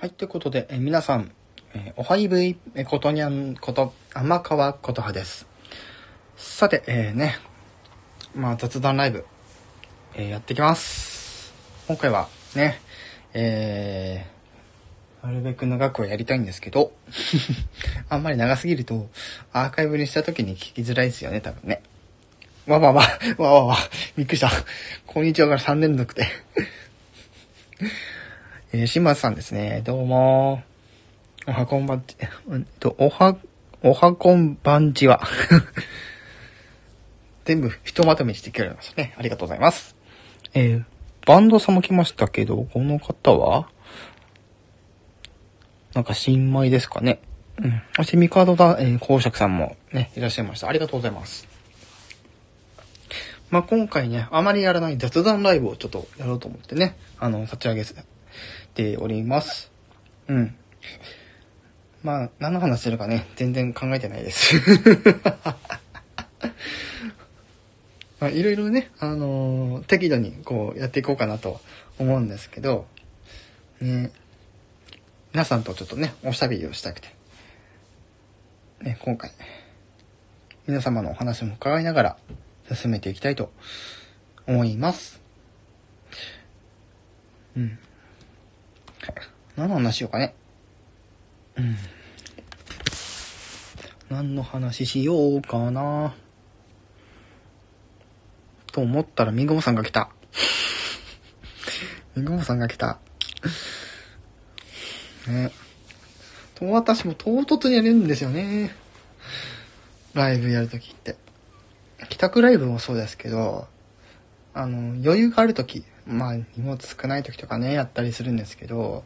はい、ということで、え皆さん、えおはいぶい、えことにゃんこと、天川ことはです。さて、えー、ね、まあ雑談ライブ、えーやってきます。今回はね、えー、なるべく長くはやりたいんですけど、あんまり長すぎると、アーカイブにした時に聞きづらいですよね、多分ね。わわわ、わわわ、びっくりした。こんにちはから3連続で。えー、島津さんですね。どうも。おはこんばんち、うんと、おは、おはこんばんちは。全部、ひとまとめしてくれましたね。ありがとうございます。えー、バンドさんも来ましたけど、この方はなんか新米ですかね。うん。そしてミカドだ、えー、公爵さんもね、いらっしゃいました。ありがとうございます。まあ、今回ね、あまりやらない雑談ライブをちょっとやろうと思ってね、あの、立ち上げております。うん。まあ、何の話するかね、全然考えてないです。まあ、いろいろね、あのー適度にこうやっていこうかなと思うんですけど、ね、皆さんとちょっとね、おしゃべりをしたくて、ね、今回、皆様のお話も伺いながら進めていきたいと思います。うん。何の話しようかね。うん。何の話しようかな。と思ったら、みごもさんが来た。みごもさんが来た。ね。と、私も唐突にやるんですよね。ライブやるときって。帰宅ライブもそうですけど、あの、余裕があるとき、まあ、荷物少ないときとかね、やったりするんですけど、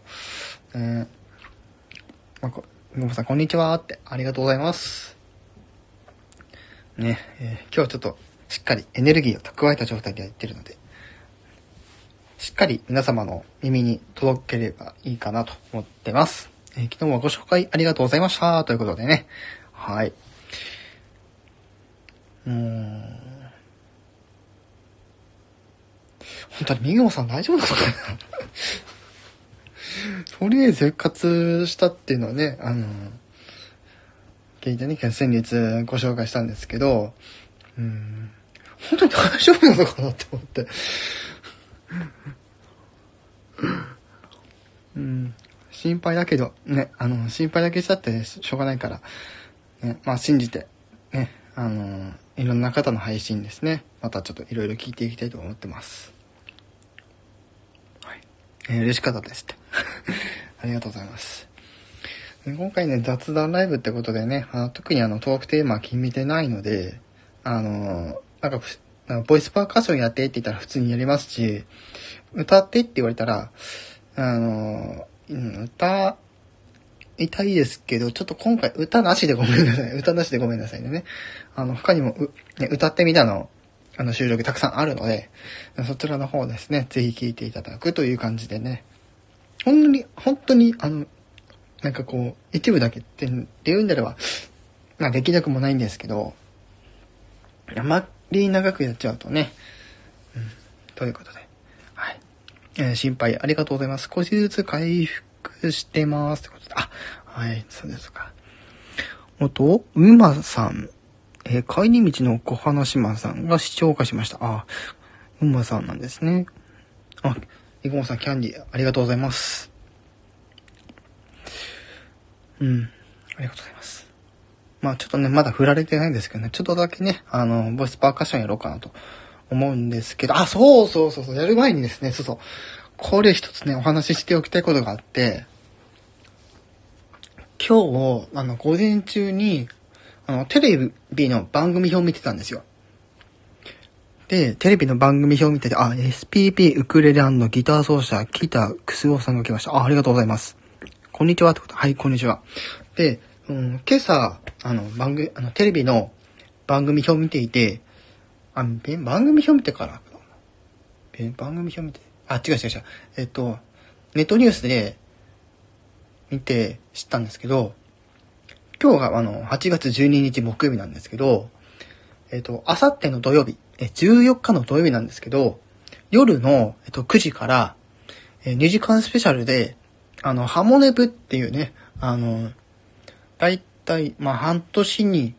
ね、まあ、こ、みごさん、こんにちはって、ありがとうございます。ね、えー今日はちょっと、しっかりエネルギーを蓄えた状態でやってるので、しっかり皆様の耳に届ければいいかなと思ってます。えー昨日はご紹介ありがとうございました。ということでね。はい。うーん。本当にミグモさん大丈夫なのかな？とりあえず復活したっていうのはね、あの、聞いてね、先日ご紹介したんですけど、うん、本当に大丈夫なのかなって思って。うん、心配だけど、ね、あの、心配だけしたってしょうがないから、ね、まあ信じて、ね、あの、いろんな方の配信ですね、またちょっといろいろ聞いていきたいと思ってます。えー嬉しかったですって。ありがとうございます。今回ね、雑談ライブってことでね、あ特にあの、トークテーマは決めてないので、あの、なんか、んかボイスパーカッションやってって言ったら普通にやりますし、歌ってって言われたら、あの、うん歌、いたいですけど、ちょっと今回歌なしでごめんなさい。歌なしでごめんなさいね。あの、他にもう、ね、歌ってみたの、あの、収録たくさんあるので、そちらの方ですね、ぜひ聴いていただくという感じでね、本当に、本当に、あの、なんかこう、一部だけって言うんであれば、まあできなくもないんですけど、あまり長くやっちゃうとね、うん、ということで、はい。えー心配ありがとうございます。少しずつ回復してます。ってことで、あ、はい、そうですか。あと、うまさん、えー帰り道の小花島さんが視聴化しました。あ、うまさんなんですね。あ、いごもさん、キャンディー、ありがとうございます。うん、ありがとうございます。まあちょっとね、まだ振られてないんですけどね、ちょっとだけね、あの、ボイスパーカッションやろうかなと思うんですけど、あ、そうそうそうそう、やる前にですね、そうそう、これ一つね、お話ししておきたいことがあって、今日、あの、午前中に、あの、テレビの番組表を見てたんですよ。で、テレビの番組表を見てて、あ、SPP ウクレレギター奏者、北クスオさんが来ました。あ、ありがとうございます。こんにちはってこと。はい、こんにちは。で、うん、今朝、あの、番組、あの、テレビの番組表を見ていて、あ、番組表見てから、番組表見て、あ、違う違う違う。えっと、ネットニュースで見て知ったんですけど、今日があの、8月12日木曜日なんですけど、えっと、あさっての土曜日、え、14日の土曜日なんですけど、夜の、えっと、9時から、えー2時間スペシャルで、あの、ハモネプっていうね、あの、だいたい、まあ、半年に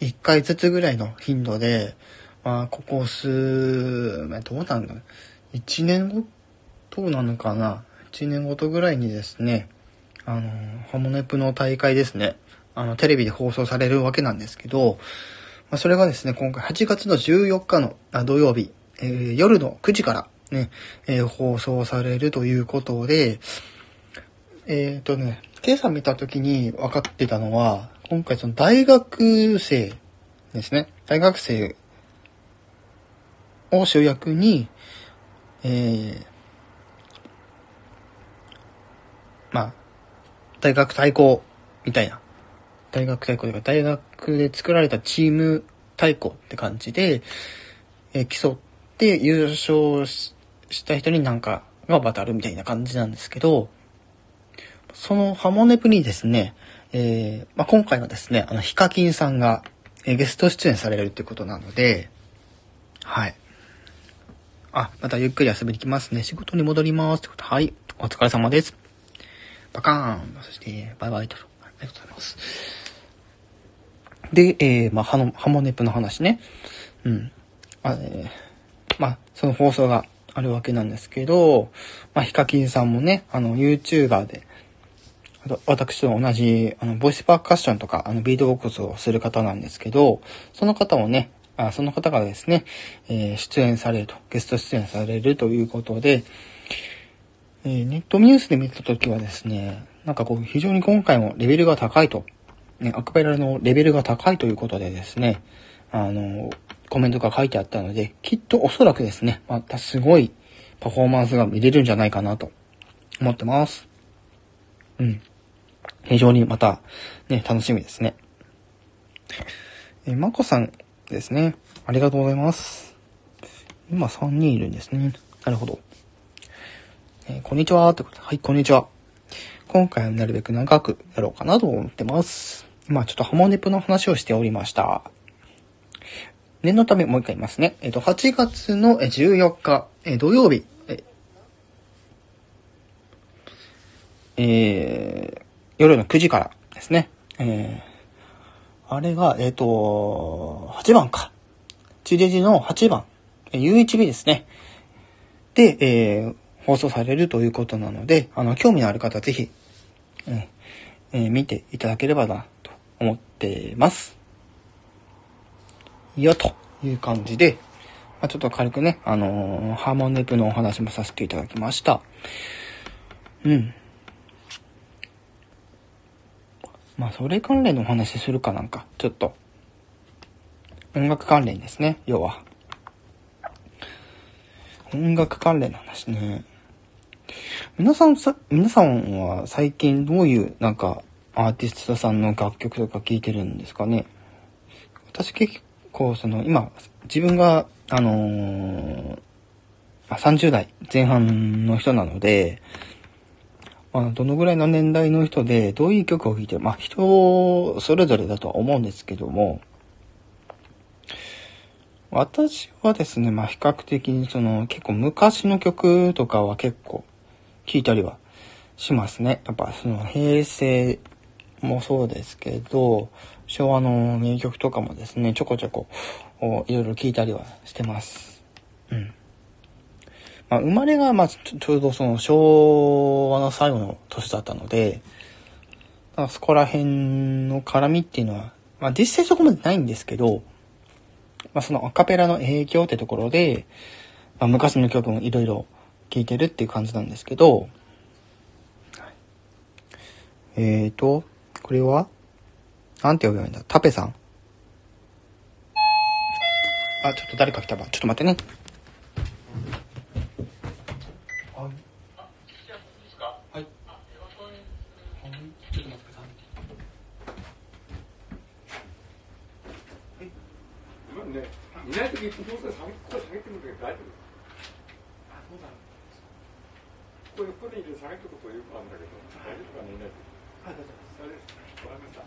1回ずつぐらいの頻度で、まあ、ここ数、どうなんだ ?1 年ごとなのかな ?1 年ごとぐらいにですね、あの、ハモネプの大会ですね、あの、テレビで放送されるわけなんですけど、まあ、それがですね、今回8月の14日の土曜日、えー、夜の9時からね、えー、放送されるということで、えっ、ー、とね、今朝見た時に分かってたのは、今回その大学生ですね。大学生を主役に、えー、まあ、大学対抗みたいな。大学対抗というか、大学で作られたチーム対抗って感じで、えー、競って優勝した人になんかが渡るみたいな感じなんですけど、そのハモネプにですね、えー、まあ、今回はですね、あの、ヒカキンさんが、えー、ゲスト出演されるってことなので、はい。あ、またゆっくり遊びに来ますね。仕事に戻ります。ってことはい。お疲れ様です。バカーン。そして、バイバイと。ありがとうございます。で、えー、まあ、ハハモネプの話ね。うん。あえー、まあ、その放送があるわけなんですけど、まあ、ヒカキンさんもね、あの、YouTuber で、あと私と同じ、あの、ボイスパーカッションとか、あの、ビートボックスをする方なんですけど、その方もね、あその方がですね、えー、出演されると、ゲスト出演されるということで、えー、ネットニュースで見たときはですね、なんかこう、非常に今回もレベルが高いと、ね、アクペラのレベルが高いということでですね、あの、コメントが書いてあったので、きっとおそらくですね、またすごいパフォーマンスが見れるんじゃないかなと思ってます。うん。非常にまた、ね、楽しみですね。えまこさんですね。ありがとうございます。今3人いるんですね。なるほど。えー、こんにちは。ってことで、はい、こんにちは。今回はなるべく長くやろうかなと思ってます。今ちょっとハモネプの話をしておりました。念のためもう一回言いますね。えっ、と、8月の14日、え、土曜日、えー、夜の9時からですね。えー、あれが、えっ、ー、と、8番か。地デジの8番。U1B ですね。で、えー、放送されるということなので、あの、興味のある方ぜひ、えー、見ていただければな、思ってます。よ、という感じで、まあ、ちょっと軽くね、あのー、ハーモンネプのお話もさせていただきました。うん。まあ、それ関連のお話するかなんか、ちょっと。音楽関連ですね、要は。音楽関連の話ね。皆さんさ、皆さんは最近どういうなんかアーティストさんの楽曲とか聴いてるんですかね私結構その今自分があのー、30代前半の人なので、まあ、どのぐらいの年代の人で、どういう曲を聴いてる、まあ、人それぞれだとは思うんですけども、私はですね、まあ、比較的にその、結構昔の曲とかは結構聴いたりはしますね。やっぱその、平成もそうですけど、昭和の名曲とかもですね、ちょこちょこ、いろいろ聴いたりはしてます。うん。まあ、生まれが、まあ、ちょうどその昭和の最後の年だったので、まそこら辺の絡みっていうのは、まあ、実際そこまでないんですけど、まあ、そのアカペラの影響ってところで、まあ、昔の曲もいろいろ聴いてるっていう感じなんですけど、えーと、これは？なんて呼べばいいんだ？タペさん？あ、ちょっと誰か来たわ。ちょっと待ってね。いない時どうせ下げここ下げてる時大丈夫あそうだこれここで入れ下げてることよくあるんだけど大丈夫かねいない時はい大丈夫ですわかりました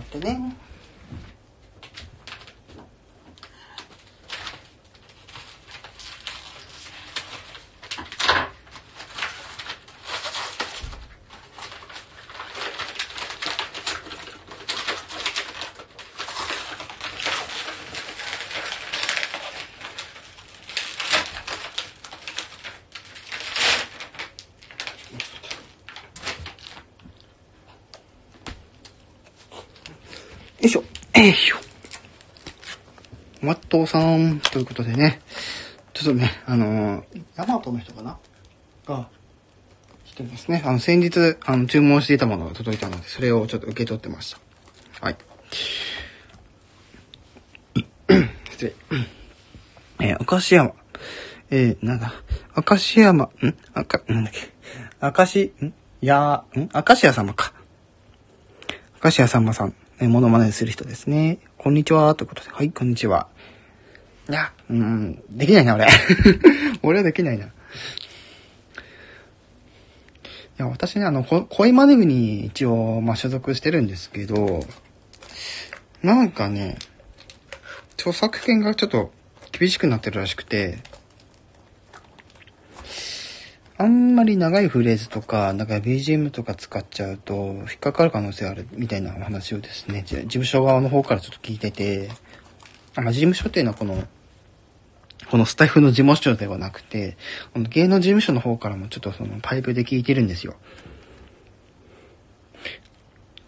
ってね。よいしょ。えいしょ。マットさん、ということでね。ちょっとね、あのー、ヤマトの人かな？が、来てますね。あの、先日、あの、注文していたものが届いたので、それをちょっと受け取ってました。はい。失礼。えー、明石山。えー、なんだ？明石山、ん？赤、なんだっけ？明石、ん？やん？明石家様か。明石家様さん。え、モノマネする人ですね。こんにちは、ということで。はい、こんにちは。いや、うん、できないな、俺。俺はできないな。いや、私ね、あの、恋マネ部に一応、まあ、所属してるんですけど、なんかね、著作権がちょっと厳しくなってるらしくて、あんまり長いフレーズとか、なんか BGM とか使っちゃうと、引っかかる可能性あるみたいな話をですね、事務所側の方からちょっと聞いてて、まあ、事務所っていうのはこの、このスタッフの事務所ではなくて、この芸能事務所の方からもちょっとそのパイプで聞いてるんですよ。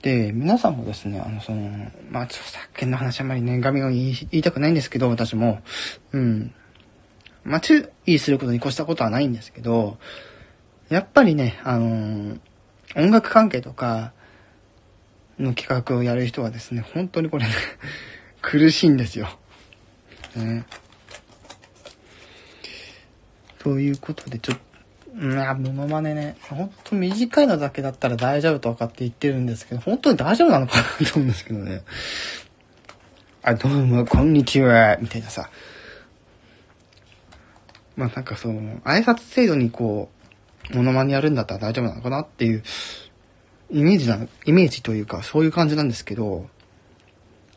で、皆さんもですね、あの、その、まあ、著作権の話あんまりね、画面を言いたくないんですけど、私も、うん。まあ、注意することに越したことはないんですけど、やっぱりね、あのー、音楽関係とかの企画をやる人はですね、本当にこれ 苦しいんですよ。ね。ということで、ちょっと、いや、モノマネね、ほんと短いのだけだったら大丈夫とかって言ってるんですけど、本当に大丈夫なのかなと思うんですけどね。あ、どうも、こんにちは、みたいなさ。まあなんかその、挨拶制度にこう、モノマネやるんだったら大丈夫なのかなっていう、イメージな、イメージというか、そういう感じなんですけど、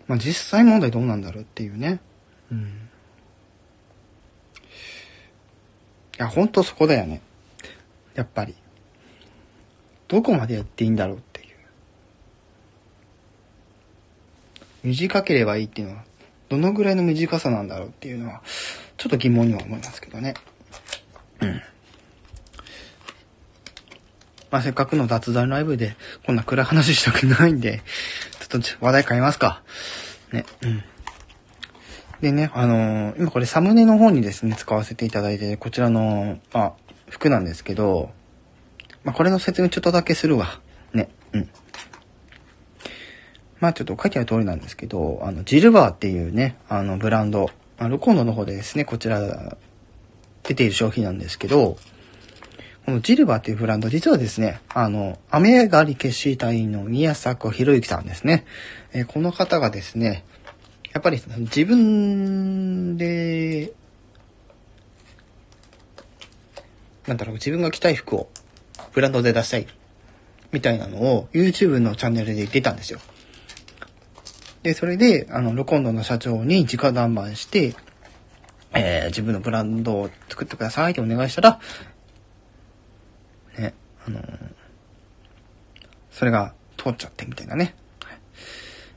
まあ実際問題どうなんだろうっていうね。うん。いや、ほんとそこだよね。やっぱり。どこまでやっていいんだろうっていう。短ければいいっていうのは、どのぐらいの短さなんだろうっていうのは、ちょっと疑問には思いますけどね。うん。まあ、せっかくの雑談ライブで、こんな暗い話したくないんで、ちょっと話題変えますか。ね、うん。でね、あのー、今これサムネの方にですね、使わせていただいて、こちらの、まあ、服なんですけど、まあ、これの説明ちょっとだけするわ。ね、うん。まあちょっと書いてある通りなんですけど、あの、ジルバーっていうね、あの、ブランド、あの、コンドの方でですね、こちら、出ている商品なんですけど、このジルバーっていうブランド、実はですね、あの、雨上がり決死隊の宮迫博之さんですね。えー、この方がですね、やっぱり自分で、なんだろう、自分が着たい服をブランドで出したい、みたいなのを YouTube のチャンネルで言ってたんですよ。で、それで、あの、ロコンドの社長に直談判して、えー、自分のブランドを作ってくださいってお願いしたら、ね、あのー、それが通っちゃってみたいなね。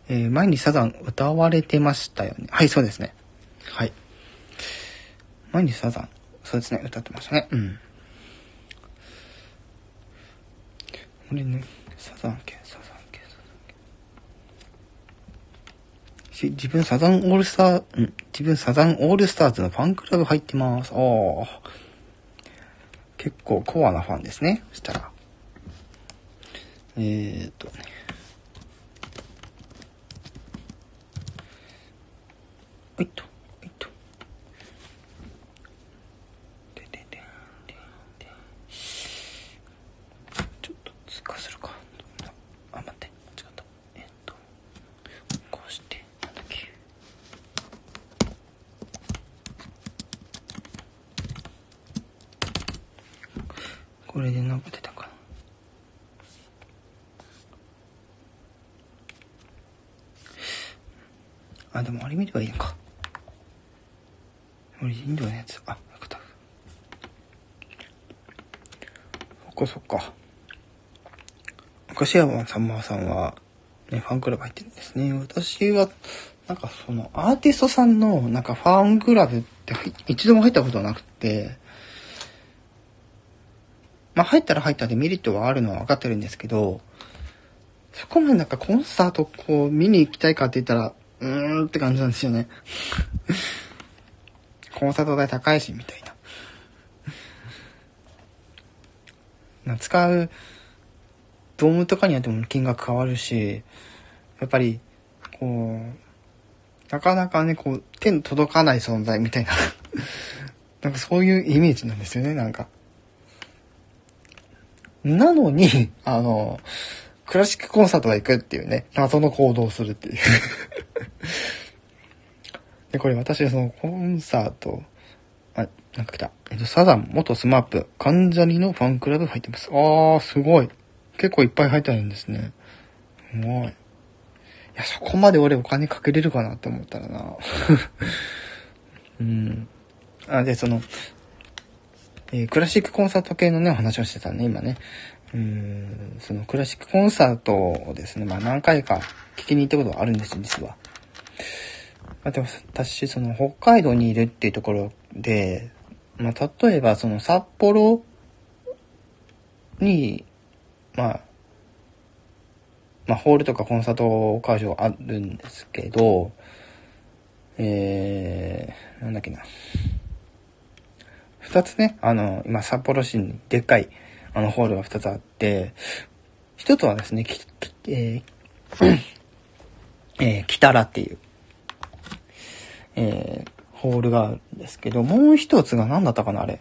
えー、前にサザン歌われてましたよね。はい、そうですね。はい。前にサザン、そうですね、歌ってましたね。うん。これね、サザン系、サザン自分サザンオールスター、ん自分サザンオールスターズのファンクラブ入ってます。ああ。結構コアなファンですね。そしたら。えー、っとね。はいと。これでなんか出たかな。あ、でもあれ見ればいいのか。俺、インドのやつ。あ、よかった。そっかそっか。昔山さんまさんは、ね、ファンクラブ入ってるんですね。私は、なんかその、アーティストさんの、なんかファンクラブって一度も入ったことなくて、まあ入ったら入ったでメリットはあるのは分かってるんですけど、そこまでなんかコンサートこう見に行きたいかって言ったら、うーんって感じなんですよね。コンサート代高いし、みたいな。な使う、ドームとかによっても金額変わるし、やっぱり、こう、なかなかね、こう、手に届かない存在みたいな なんかそういうイメージなんですよね、なんか。なのに、あの、クラシックコンサートが行くっていうね、謎の行動をするっていう で、これ私そのコンサート、あ、なんか来た。えっと、サザン、元スマップ、関ジャニのファンクラブ入ってます。あー、すごい。結構いっぱい入ってるんですね。すごい。いや、そこまで俺お金かけれるかなって思ったらな。うん。あ、で、その、えー、クラシックコンサート系のね、お話をしてたね、今ね。うん、そのクラシックコンサートをですね、まあ何回か聞きに行ったことがあるんですよ、実は。まあ、でも私、その北海道にいるっていうところで、まあ例えばその札幌に、まあ、まあホールとかコンサート会場あるんですけど、えー、なんだっけな。二つね、あの、今札幌市にでっかい、あのホールが2つあって、1つはですね、き、きえー、えー、北らっていう、えー、ホールがあるんですけど、もう一つが何だったかな、あれ。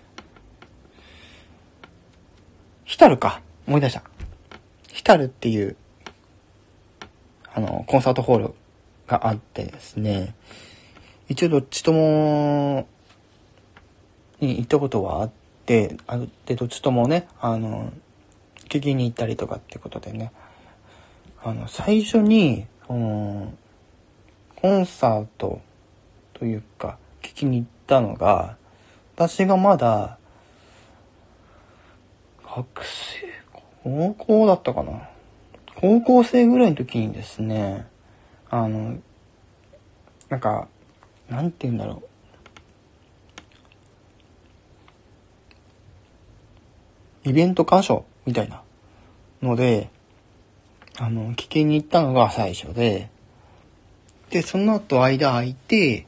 ヒタルか。思い出した。ヒタルっていう、あの、コンサートホールがあってですね、一応どっちとも、に行ったことはあって、あで、どっちともね、あの、聞きに行ったりとかってことでね、あの、最初に、その、コンサートというか、聞きに行ったのが、私がまだ、学生、高校だったかな？高校生ぐらいの時にですね、あの、なんか、なんて言うんだろう。イベント箇所みたいなので、あの、聞きに行ったのが最初で、で、その後間空いて、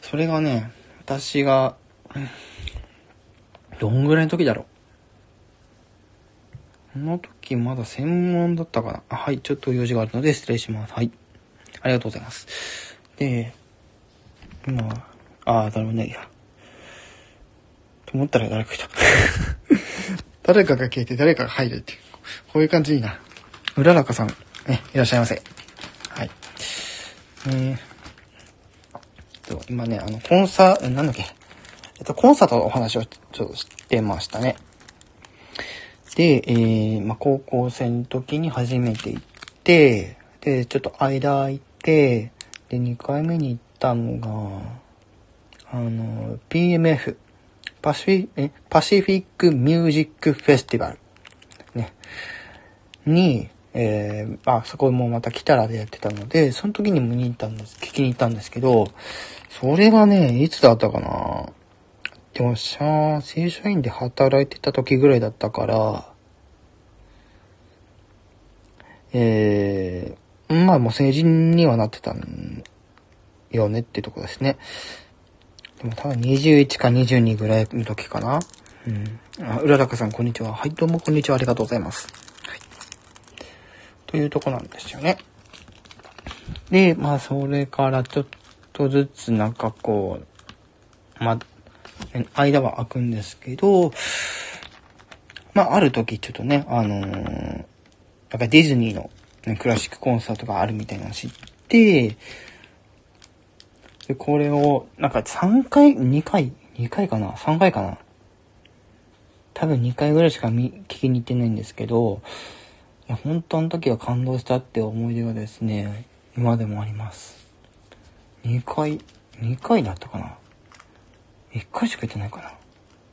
それがね、私が、どんぐらいの時だろう。この時まだ専門だったかな。あはい、ちょっと用事があるので失礼します。はい。ありがとうございます。で、今、ああ、誰もねいや。と思ったら誰か来た。誰かが消えて誰かが入るっていう。こういう感じいいな。うららかさん、ね、いらっしゃいませ。はい。えー、と、今ね、あの、コンサ、なんだっけ。えっと、コンサートのお話をちょっとしてましたね。で、えー、まあ、高校生の時に初めて行って、で、ちょっと間空いて、で、2回目に行ったのが、あの、PMF。パシフィパシフィックミュージックフェスティバル、ね、に、えー、あ、そこもまた来たらでやってたので、その時に見に行ったんです、聞きに行ったんですけど、それがね、いつだったかな。でも、さ、正社員で働いてた時ぐらいだったから、えー、まあもう成人にはなってたんよねってとこですね。でも多分21か22ぐらいの時かな。うん。あ、うららかさん、こんにちは。はい、どうもこんにちは。ありがとうございます。はい。というとこなんですよね。で、まあ、それからちょっとずつなんかこう、まあ、間は空くんですけど、まあ、ある時ちょっとね、あのー、なんかディズニーの、ね、クラシックコンサートがあるみたいなのを知って、で、これを、なんか3回、2回、2回かな ?3 回かな？多分2回ぐらいしか見、聞きに行ってないんですけど、いや、本当の時は感動したって思い出がですね、今でもあります。2回、2回だったかな ?1 回しか行ってないかな？い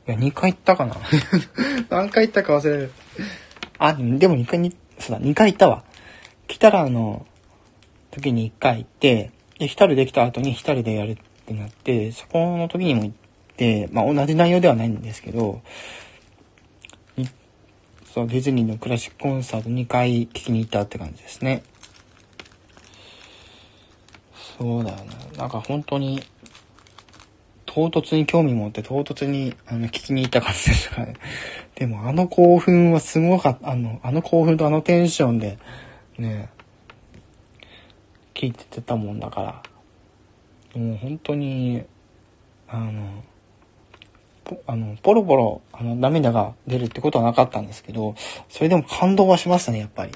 や、2回行ったかな？何回行ったか忘れる。あ、でも2回に、そうだ、2回行ったわ。来たらあの、時に1回行って、で、1人できた後に1人でやるってなって、そこの時にも行って、まあ同じ内容ではないんですけど、そう、ディズニーのクラシックコンサート2回聞きに行ったって感じですね。そうだよね。なんか本当に、唐突に興味持って唐突にあの聞きに行った感じですかね。でもあの興奮はすごかった、あの、あの興奮とあのテンションで、ね、聞いてたもんだから、もう本当に、あの、あの、ポロポロ、あの、涙が出るってことはなかったんですけど、それでも感動はしましたね、やっぱり。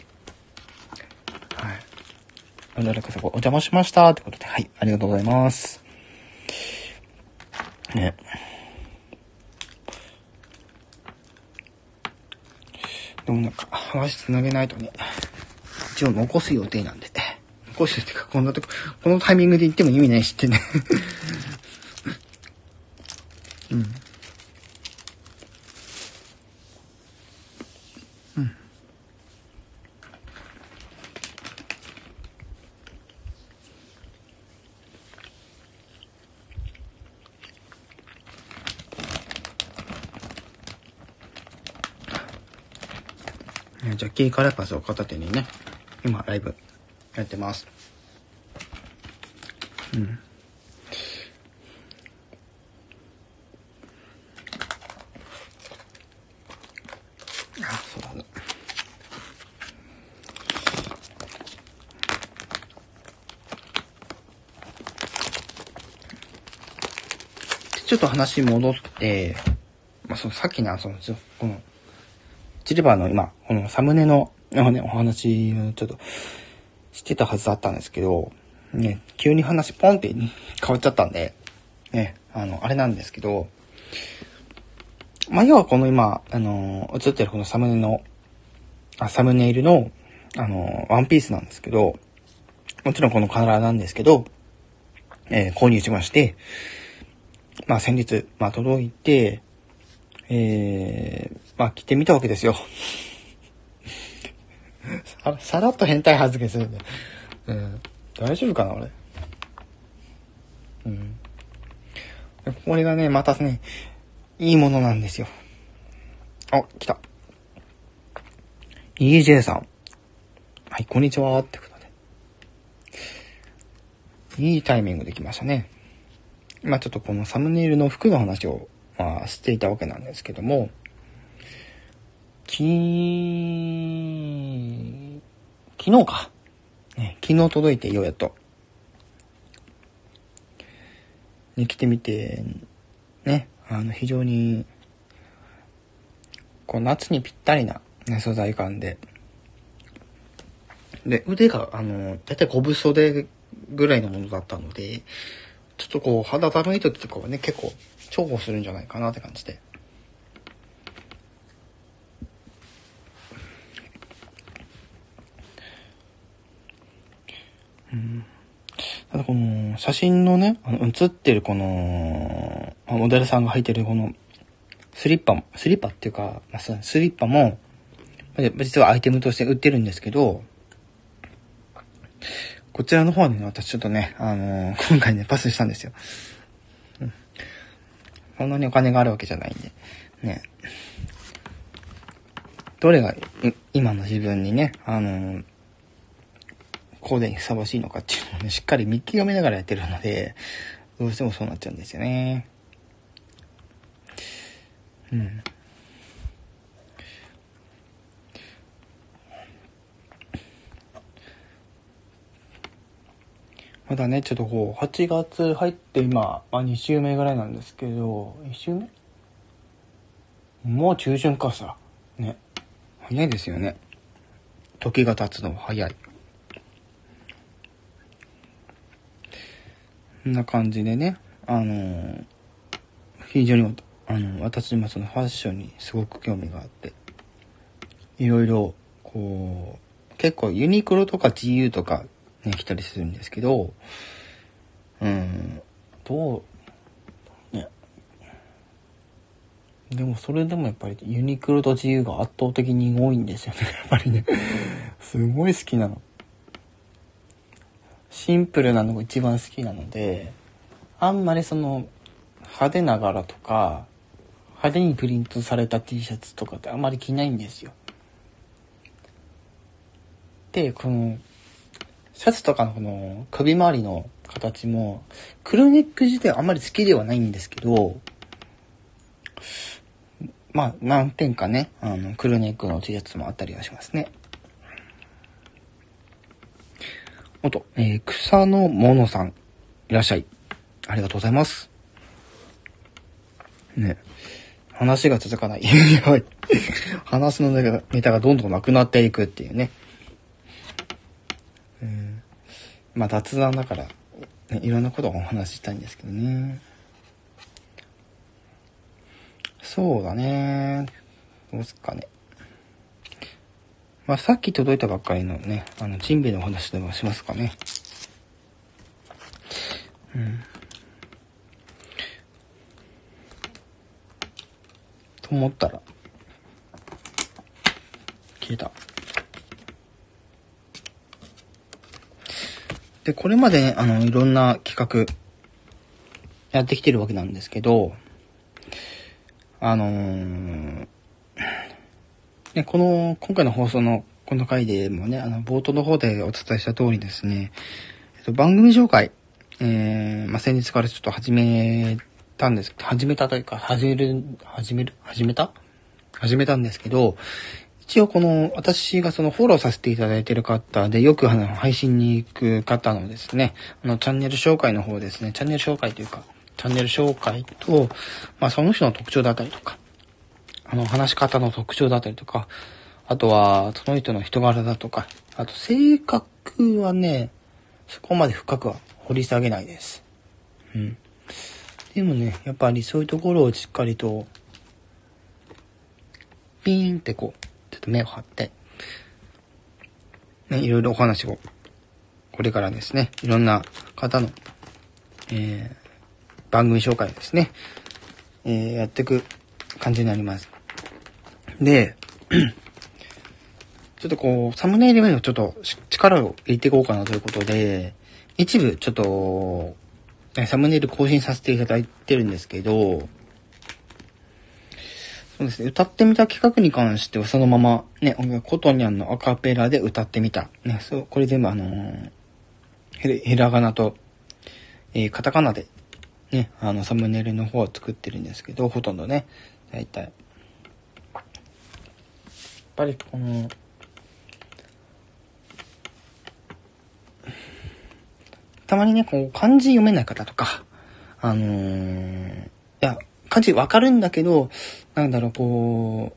はい。誰かさん、お邪魔しましたってことで、はい、ありがとうございます。ね。でもなんか、話つなげないとね、一応残す予定なんで、残すっていうか、こんなとこ、このタイミングで言っても意味ないしってねうん。ジャッキー・カラパスを片手にね、今ライブやってます。うん。あ、そうだね。ちょっと話戻って、まあ、そのさっきの、その、この、チルバーの今、このサムネの、ね、お話をちょっとしてたはずだったんですけど、ね、急に話ポンって変わっちゃったんで、ね、あの、あれなんですけど、まあ、要はこの今、あの、映ってるこのサムネの、あ、サムネイルの、あの、ワンピースなんですけど、もちろんこのカラーなんですけど、えー、購入しまして、まあ先日、まあ届いて、えー、まあ着てみたわけですよ。さらっと変態発言するんで。うん。大丈夫かな俺？うん。これがね、またね、いいものなんですよ。あ、来た。EJ さん。はい、こんにちは。ってことで。いいタイミングで来ましたね。まあちょっとこのサムネイルの服の話をまあ、していたわけなんですけども、き、昨日か。ね、昨日届いてようやっと。に来てみて、ね、あの、非常に、こう、夏にぴったりな、ね、素材感で。で、腕が、あの、だいたい5袖ぐらいのものだったので、ちょっとこう、肌寒い時とかはね、結構重宝するんじゃないかなって感じで。うん。ただこの、写真のね、あの写ってるこの、モデルさんが履いてるこの、スリッパも、スリッパっていうか、まあ、スリッパも、実はアイテムとして売ってるんですけど、こちらの方にね、私ちょっとね、あのー、今回ね、パスしたんですよ。うん。そんなにお金があるわけじゃないんで、ね。どれが今の自分にね、あのー、コーデにふさわしいのかっていうのをね、しっかり見極めながらやってるので、どうしてもそうなっちゃうんですよね。うん。まだね、ちょっとこう、8月入って今、まあ2週目ぐらいなんですけど、1週目？もう中旬かさ。ね。早いですよね。時が経つのは早い。こんな感じでね、あのー、非常に、あの、私もそのファッションにすごく興味があって、いろいろ、こう、結構ユニクロとか GU とかね、来たりするんですけど、うん、どう、ね。でもそれでもやっぱりユニクロと自由が圧倒的に多いんですよね、やっぱりね。すごい好きなの。シンプルなのが一番好きなので、あんまりその派手な柄とか、派手にプリントされた T シャツとかってあんまり着ないんですよ。で、この、シャツとかのこの首周りの形も、クルネック自体あんまり好きではないんですけど、まあ、何点かね、あの、クルネックの T シャツもあったりはしますね。おと、えー、草のものさん、いらっしゃい。ありがとうございます。ね。話が続かない。やばい。話のネタがどんどんなくなっていくっていうね。うん。まあ雑談だから、ね、いろんなことをお話ししたいんですけどね。そうだね。どうすっかね。まあさっき届いたばっかりのね、あの、チンベの話でもしますかね。うん。と思ったら、消えた。で、これまでね、あの、いろんな企画、やってきてるわけなんですけど、あのー、ね、この、今回の放送のこの回でもね、あの、冒頭の方でお伝えした通りですね、えっと、番組紹介、えー、まあ、先日からちょっと始めたんです、始めたというか、始める、始める？始めた？始めたんですけど、一応この、私がそのフォローさせていただいている方で、よくあの、配信に行く方のですね、あの、チャンネル紹介の方ですね、チャンネル紹介というか、チャンネル紹介と、まあ、その人の特徴だったりとか、あの、話し方の特徴だったりとか、あとは、その人の人柄だとか、あと、性格はね、そこまで深くは掘り下げないです。うん。でもね、やっぱりそういうところをしっかりと、ピーンってこう、ちょっと目を張って、ね、いろいろお話を、これからですね、いろんな方の、えー、番組紹介ですね、えー、やっていく感じになります。で、ちょっとこう、サムネイル面をちょっと力を入れていこうかなということで、一部ちょっとサムネイル更新させていただいてるんですけど、そうですね、歌ってみた企画に関してはそのまま、ね、コトニャンのアカペラで歌ってみた。ね、そう、これ全部あのー、ひらがなと、えー、カタカナで、ね、あの、サムネイルの方を作ってるんですけど、ほとんどね、大体。やっぱりこの、たまにね、こう、漢字読めない方とか、あのー、いや、漢字わかるんだけど、なんだろう、こ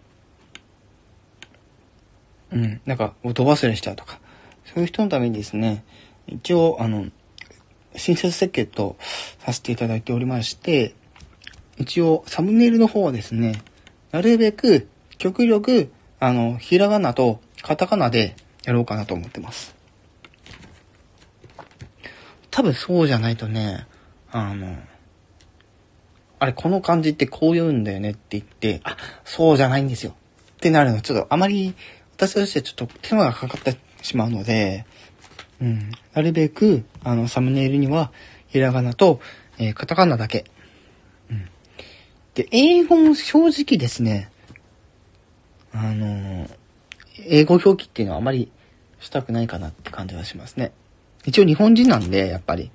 う、うん、なんか、音忘れしちゃうとか、そういう人のためにですね、一応、あの、親切設計とさせていただいておりまして、一応、サムネイルの方はですね、なるべく、極力、あの、ひらがなとカタカナでやろうかなと思ってます。多分そうじゃないとね、あの、あれ、この漢字ってこう言うんだよねって言って、あ、そうじゃないんですよ。ってなるの、ちょっとあまり、私としてちょっと手間がかかってしまうので、うん、なるべく、あの、サムネイルには、ひらがなと、えー、カタカナだけ。うん。で、英語も正直ですね、あの英語表記っていうのはあまりしたくないかなって感じはしますね。一応日本人なんで、やっぱり。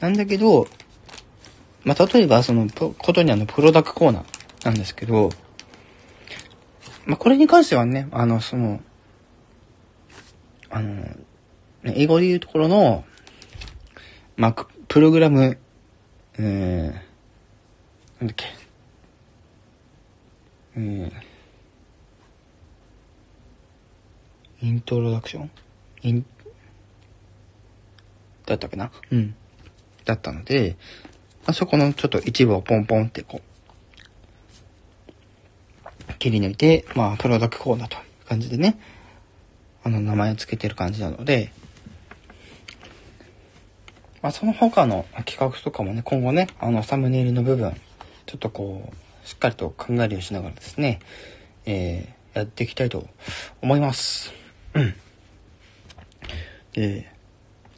なんだけど、まあ、例えばその、ことにあの、プロダクコーナーなんですけど、まあ、これに関してはね、あの、その、あの、英語で言うところの、まあ、プログラム、えー、なんだっけ、えー、イントロダクション？イン、だったっけな？うん。だったので、まあ、そこのちょっと一部をポンポンってこう、切り抜いて、まあ、プロダクコーナーという感じでね、あの、名前を付けてる感じなので、まあ、その他の企画とかもね、今後ね、あの、サムネイルの部分、ちょっとこう、しっかりと考えるようにしながらですね、えー、やっていきたいと思います。うん。で、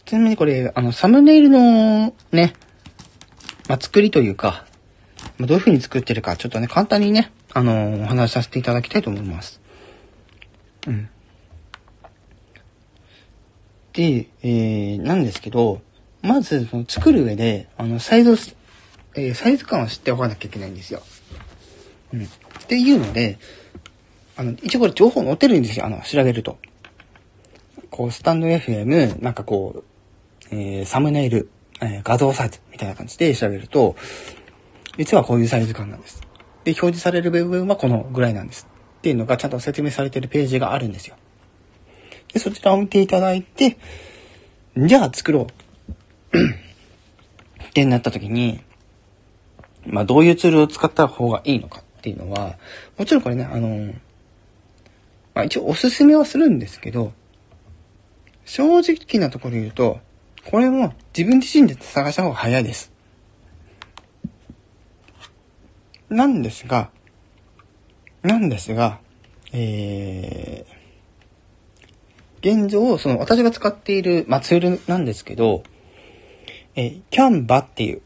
ちなみにこれ、あの、サムネイルのね、まあ、作りというか、まあ、どういう風に作ってるか、ちょっとね、簡単にね、あのー、お話しさせていただきたいと思います。うん。で、えー、なんですけど、まず、その作る上で、あの、サイズを、えー、サイズ感を知っておかなきゃいけないんですよ。うん。っていうので、あの、一応これ情報載ってるんですよ。あの、調べると。こう、スタンド FM、なんかこう、えー、サムネイル、えー、画像サイズみたいな感じで調べると、実はこういうサイズ感なんです。で、表示される部分はこのぐらいなんです。っていうのがちゃんと説明されてるページがあるんですよ。で、そちらを見ていただいて、じゃあ作ろう。ってなった時に、まあどういうツールを使った方がいいのかっていうのは、もちろんこれね、あの、まあ一応おすすめはするんですけど、正直なところ言うと、これも自分自身で探した方が早いです。なんですが、なんですが、えー、現状、その私が使っている、まあ、ツールなんですけど、えー、キャンバっていう、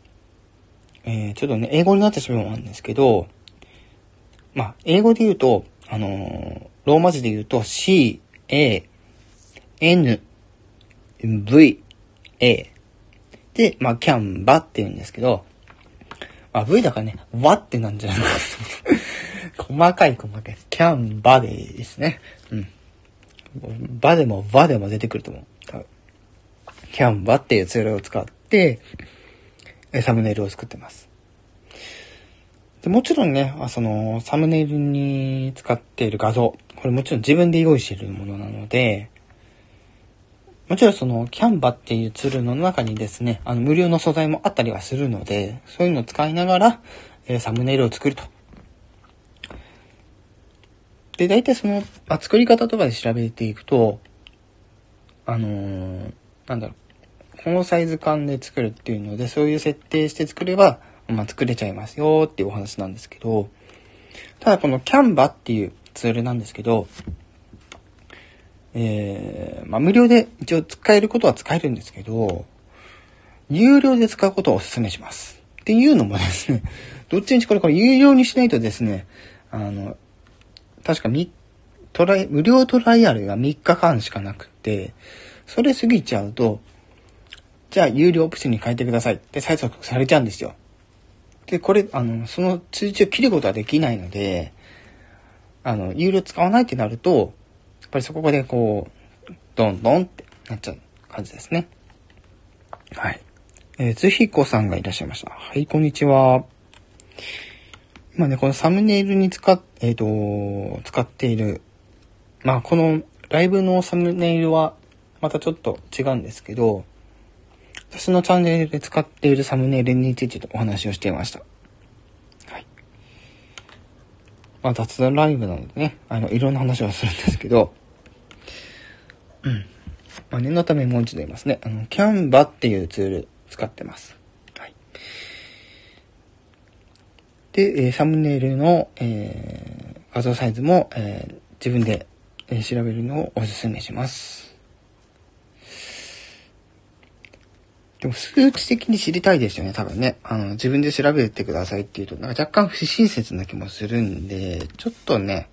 えー、ちょっとね、英語になってしまうんですけど、まあ、英語で言うと、あのー、ローマ字で言うと C, A, N, V, A で、まあ、キャンバって言うんですけど、まあ、V だからね、わってなんじゃないか 細かい細かい。キャンバでですね。うん。バでもバでも出てくると思う。キャンバっていうツールを使って、サムネイルを作ってます。でもちろんね、その、サムネイルに使っている画像、これもちろん自分で用意しているものなので、もちろんその、キャンバっていうツールの中にですね、あの、無料の素材もあったりはするので、そういうのを使いながら、えー、サムネイルを作ると。で、大体その、まあ、作り方とかで調べていくと、あのー、なんだろう、このサイズ感で作るっていうので、そういう設定して作れば、まあ、作れちゃいますよっていうお話なんですけど、ただこのキャンバっていうツールなんですけど、えー、まあ、無料で一応使えることは使えるんですけど、有料で使うことをお勧めします。っていうのもですね、どっちにしこれこれ有料にしないとですね、あの、確かみ、トライ、無料トライアルが3日間しかなくて、それ過ぎちゃうと、じゃあ有料オプションに変えてくださいって催促されちゃうんですよ。で、これ、あの、その通知を切ることはできないので、あの、有料使わないってなると、やっぱりそこでこう、ドンドンってなっちゃう感じですね。はい。えー、ずひこさんがいらっしゃいました。はい、こんにちは。今ね、このサムネイルに使っ、えっ、ー、と、使っている、まあ、このライブのサムネイルは、またちょっと違うんですけど、私のチャンネルで使っているサムネイルについてお話をしていました。はい。まあ、雑談ライブなのでね、あの、いろんな話をするんですけど、うん。まあ、念のためもう一度言いますね。あの、キャンバっていうツール使ってます。はい。で、えサムネイルの、えー、画像サイズも、えー、自分で、えー、調べるのをお勧めします。でも数値的に知りたいですよね、多分ね。あの、自分で調べてくださいっていうと、なんか若干不親切な気もするんで、ちょっとね、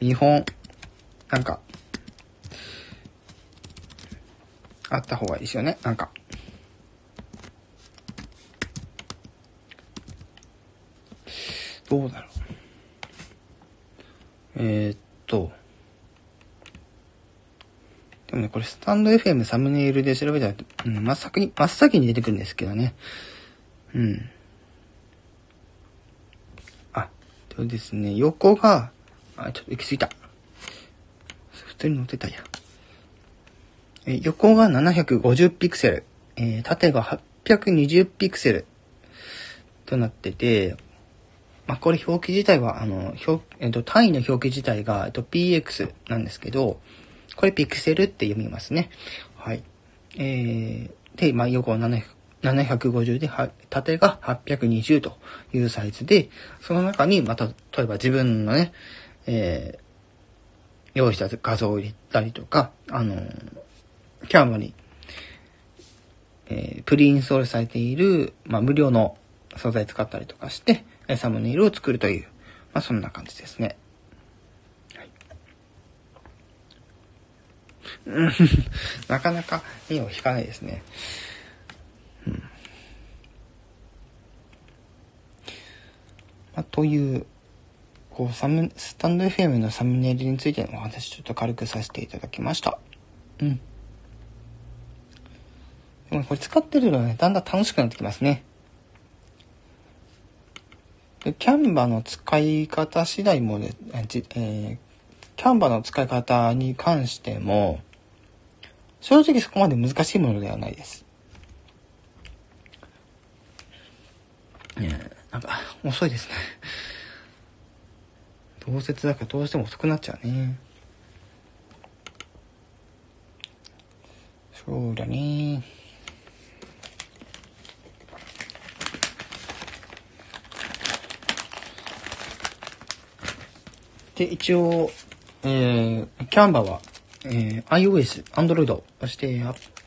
見本、なんか、あった方がいいですよね。なんか。どうだろう。えー、っと。でもね、これスタンド FM サムネイルで調べたら、うん、真っ先に、真っ先に出てくるんですけどね。うん。あ、そうですね、横が、あ、ちょっと行き過ぎた。普通に乗ってたや。え横が750ピクセル、えー、縦が820ピクセルとなってて、まあ、これ表記自体は、あの、表、えっと、単位の表記自体が、えっと、px なんですけど、これピクセルって読みますね。はい。えー、で、まあ、横は750で、縦が820というサイズで、その中に、また、例えば自分のね、えー、用意した画像を入れたりとか、あのキャンバに、えー、プリインストールされている、まあ、無料の素材使ったりとかして、サムネイルを作るという、まあ、そんな感じですね。なかなか目を引かないですね。うん。まあ、という、こう、サム、スタンド FM のサムネイルについてのお話ちょっと軽くさせていただきました。うん。でもこれ使ってるのね、だんだん楽しくなってきますね。でキャンバの使い方次第もね、えー、キャンバの使い方に関しても、正直そこまで難しいものではないです。ねなんか、遅いですね。同説だからどうしても遅くなっちゃうね。そうだね。で、一応、えー、キャンバはえー、iOS、Android、そして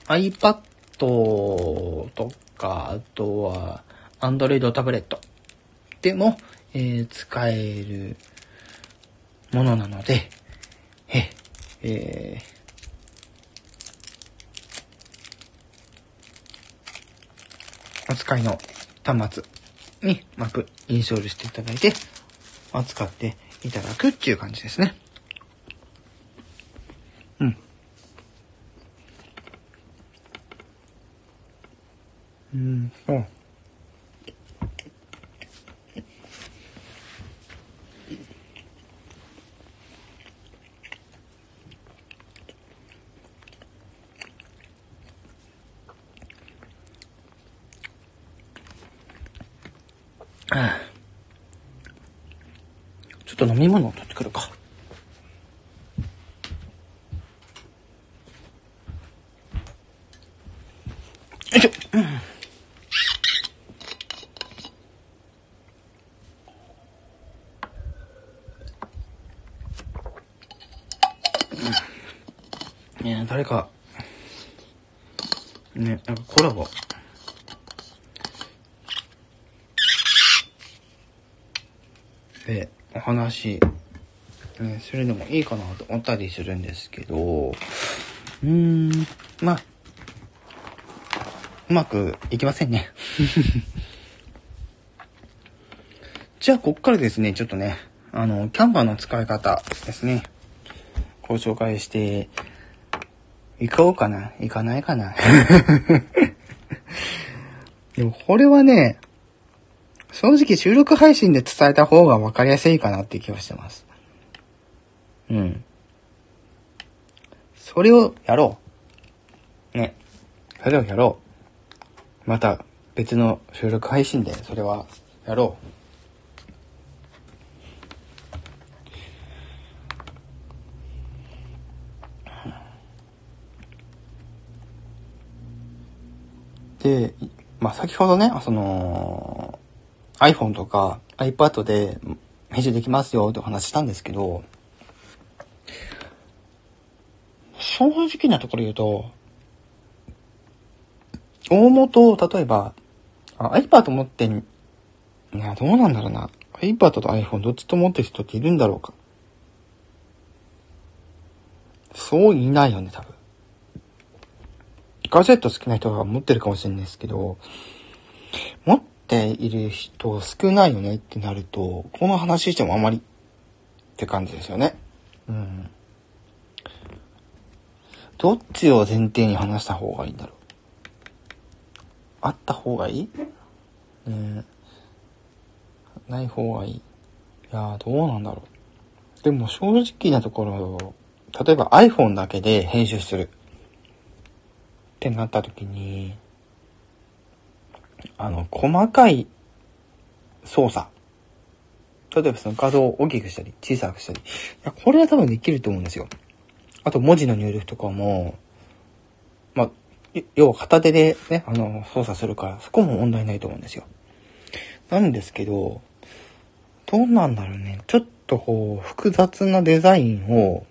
iPad とか、あとは Android タブレットでも、えー、使えるものなので、え、えー、お使いの端末にマップインストールしていただいて、使っていただくっていう感じですね。うん、そう。ちょっと飲み物を取ってくるか。よいしょ。誰か、ね、なんかコラボ。で、お話、ね、するのもいいかなと思ったりするんですけど、うーん、まあ、うまくいきませんね。じゃあ、こっからですね、ちょっとね、あの、キャンバーの使い方ですね。ご紹介して行こうかな行かないかな でもこれはね、正直収録配信で伝えた方が分かりやすいかなって気はしてます。うん。それをやろう。ね。それをやろう。また別の収録配信でそれはやろう。で、まあ、先ほどね、その、iPhone とか iPad で編集できますよってお話したんですけど、正直なところ言うと、大元、例えば、iPad 持ってん、いや、どうなんだろうな。iPad と iPhone どっちと持ってる人っているんだろうか。そういないよね、多分。ガジェット好きな人が持ってるかもしれないですけど、持っている人少ないよねってなると、この話してもあまりって感じですよね。うん。どっちを前提に話した方がいいんだろう。あった方がいい？ねない方がいい。いやどうなんだろう。でも正直なところ、例えば iPhone だけで編集する。ってなった時に、あの、細かい操作。例えばその画像を大きくしたり、小さくしたり。いや、これは多分できると思うんですよ。あと文字の入力とかも、まあ、要は片手でね、あの、操作するから、そこも問題ないと思うんですよ。なんですけど、どうなんだろうね。ちょっとこう、複雑なデザインを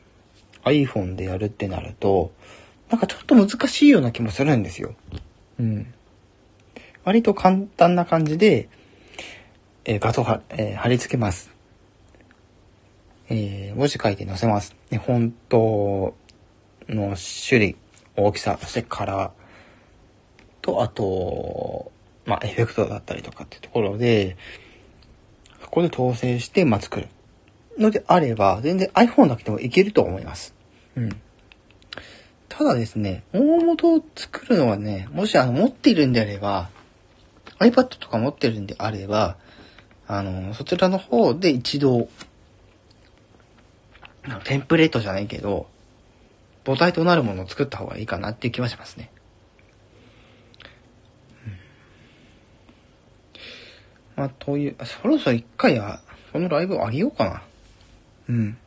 iPhone でやるってなると、なんかちょっと難しいような気もするんですよ。うん。割と簡単な感じで、えー、画像は、えー、貼り付けます。えー、文字書いて載せます。で、本当の種類、大きさ、そしてカラーと、あと、まあ、エフェクトだったりとかっていうところで、そこで統制して、まあ、作る。のであれば、全然 iPhone だけでもいけると思います。うん。ただですね、大元を作るのはね、もしあの、持っているんであれば、iPad とか持ってるんであれば、あの、そちらの方で一度、テンプレートじゃないけど、母体となるものを作った方がいいかなっていう気はしますね。うん、まあ、という、そろそろ一回は、このライブあげようかな。うん。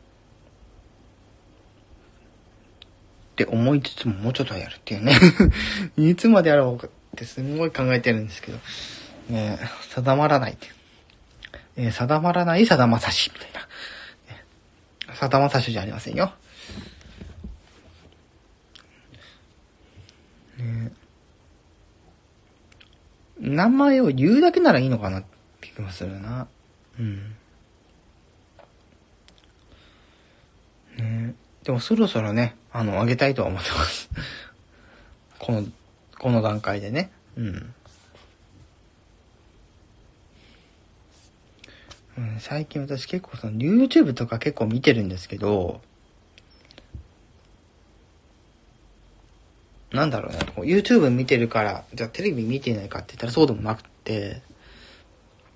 って思いつつももうちょっとやるっていうね いつまでやろうかってすごい考えてるんですけど、ね、定まらないって。えー、定まらない定まさし、みたいな。さだまさしじゃありませんよ。ね名前を言うだけならいいのかなって気もするな。うん。ねでもそろそろね、あの、あげたいとは思ってます。この、この段階でね。うん。うん、最近私結構その YouTube とか結構見てるんですけど、なんだろうね、YouTube 見てるから、じゃあテレビ見てないかって言ったらそうでもなくて、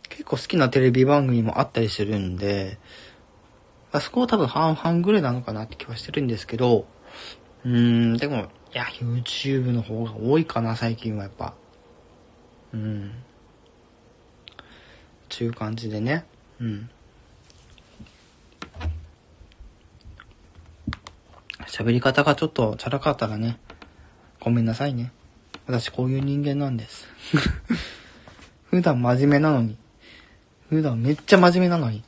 結構好きなテレビ番組もあったりするんで、あそこは多分半々ぐらいなのかなって気はしてるんですけど、うん、でも、いや、YouTube の方が多いかな、最近はやっぱ。うん。ちゅう感じでね。うん。喋り方がちょっとチャラかったらね、ごめんなさいね。私こういう人間なんです。普段真面目なのに、普段めっちゃ真面目なのに、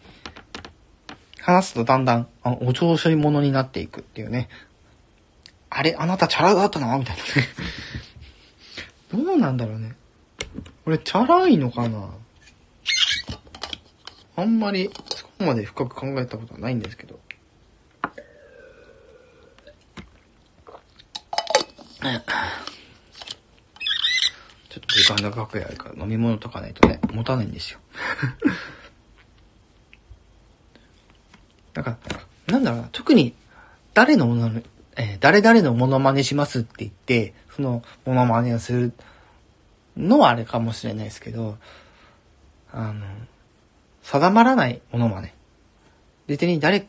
話すとだんだん、あお調子者になっていくっていうね。あれ、あなたチャラだったなみたいな。どうなんだろうね。俺、チャラいのかなあんまりそこまで深く考えたことはないんですけど。ちょっと時間長くやるから飲み物とかないとね、持たないんですよ。なんか、なんだろうな、特に誰のもの、えー、誰々のモノマネしますって言って、そのモノマネをするのはあれかもしれないですけど、あの、定まらないものまね。別に誰、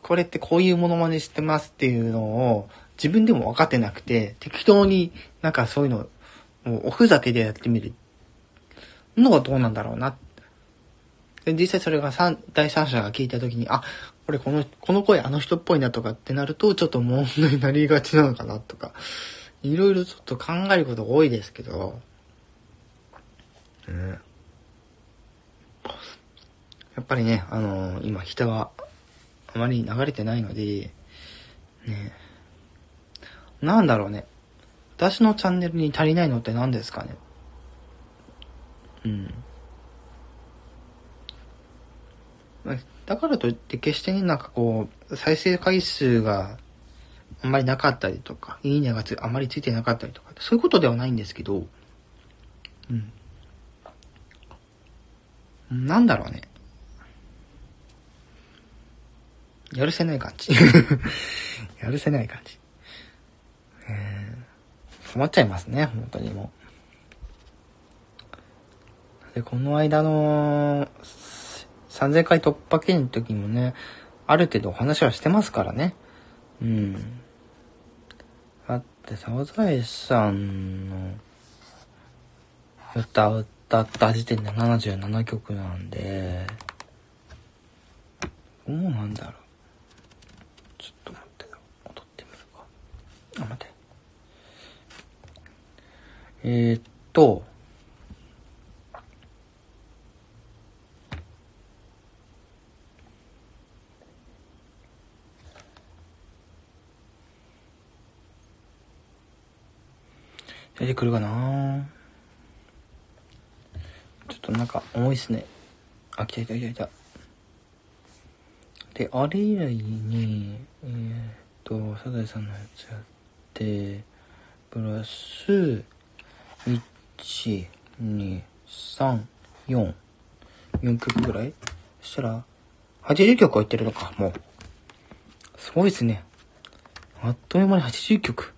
これってこういうものまねしてますっていうのを自分でも分かってなくて、適当になんかそういうのをおふざけでやってみるのはどうなんだろうな。で実際それが第三者が聞いた時に、あ、これこの、この声あの人っぽいなとかってなると、ちょっと問題になりがちなのかなとか、いろいろちょっと考えること多いですけど、ねやっぱりね、あのー、今人があまり流れてないので、ね、なんだろうね。私のチャンネルに足りないのって何ですかね。うん。だからといって決して、なんかこう、再生回数があんまりなかったりとか、いいねがつあまりついてなかったりとか、そういうことではないんですけど、うん。なんだろうね。やるせない感じ。やるせない感じ。えー、困っちゃいますね、本当にもう。で、この間の3000回突破記念の時もね、ある程度お話はしてますからね。うん。だって、サザエさんの歌を歌った時点で77曲なんで、どうなんだろう。ちょっと待ってよ。あ、待って。えー、っと、出てくるかな？ちょっとなんか重いっすね。あ、来た来た来た来た。で、あれ以来に、えー、っと、サザエさんのやつやって、プラス、1、2、3、4、4曲ぐらい？そしたら、80曲はいってるのか、もう。すごいですね。あっという間に80曲。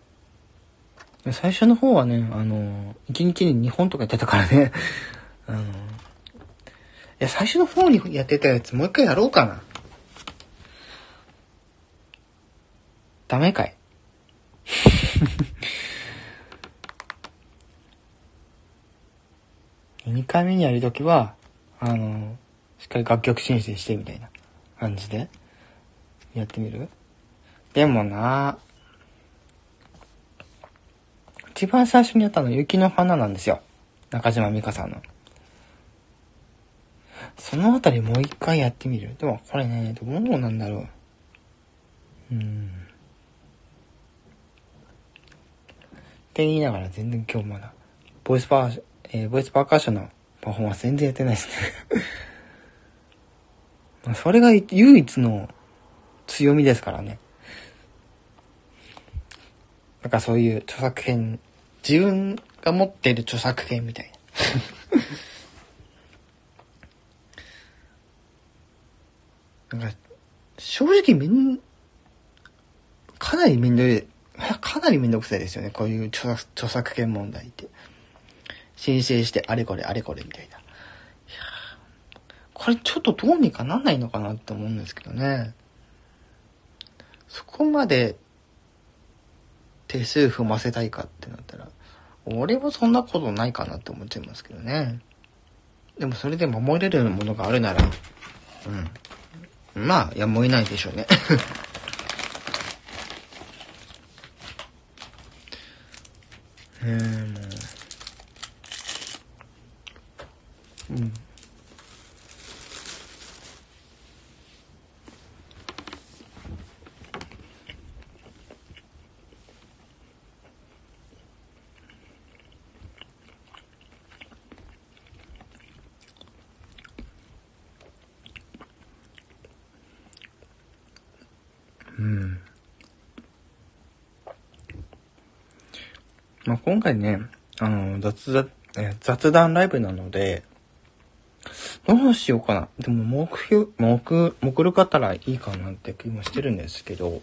最初の方はね、あの、1日に2本とかやってたからね。あの、いや、最初の方にやってたやつもう一回やろうかな。ダメかい 2回目にやるときは、あの、しっかり楽曲申請してみたいな感じでやってみる？でもな一番最初にやったの雪の花なんですよ。中島美嘉さんの。そのあたりもう一回やってみるでもこれね、どうなんだろう。うん。って言いながら全然今日まだ、ボイスパー、えー、ボイスパーカッションのパフォーマンス全然やってないですね それが唯一の強みですからね。なんかそういう著作権、自分が持っている著作権みたいな。なんか、正直めん、かなりめんどい、かなりめんどくさいですよね。こういう著作著作権問題って。申請してあれこれあれこれみたいな。いやこれちょっとどうにかなんないのかなって思うんですけどね。そこまで手数踏ませたいかってなったら、俺はそんなことないかなって思っちゃいますけどね。でもそれで守れるものがあるなら、うん。まあ、やむを得ないでしょうね。え、もう。うん。まあ、今回ね、あの、雑談、え雑談ライブなので、どうしようかな。でも、目標、目、目録あったらいいかなって気もしてるんですけど、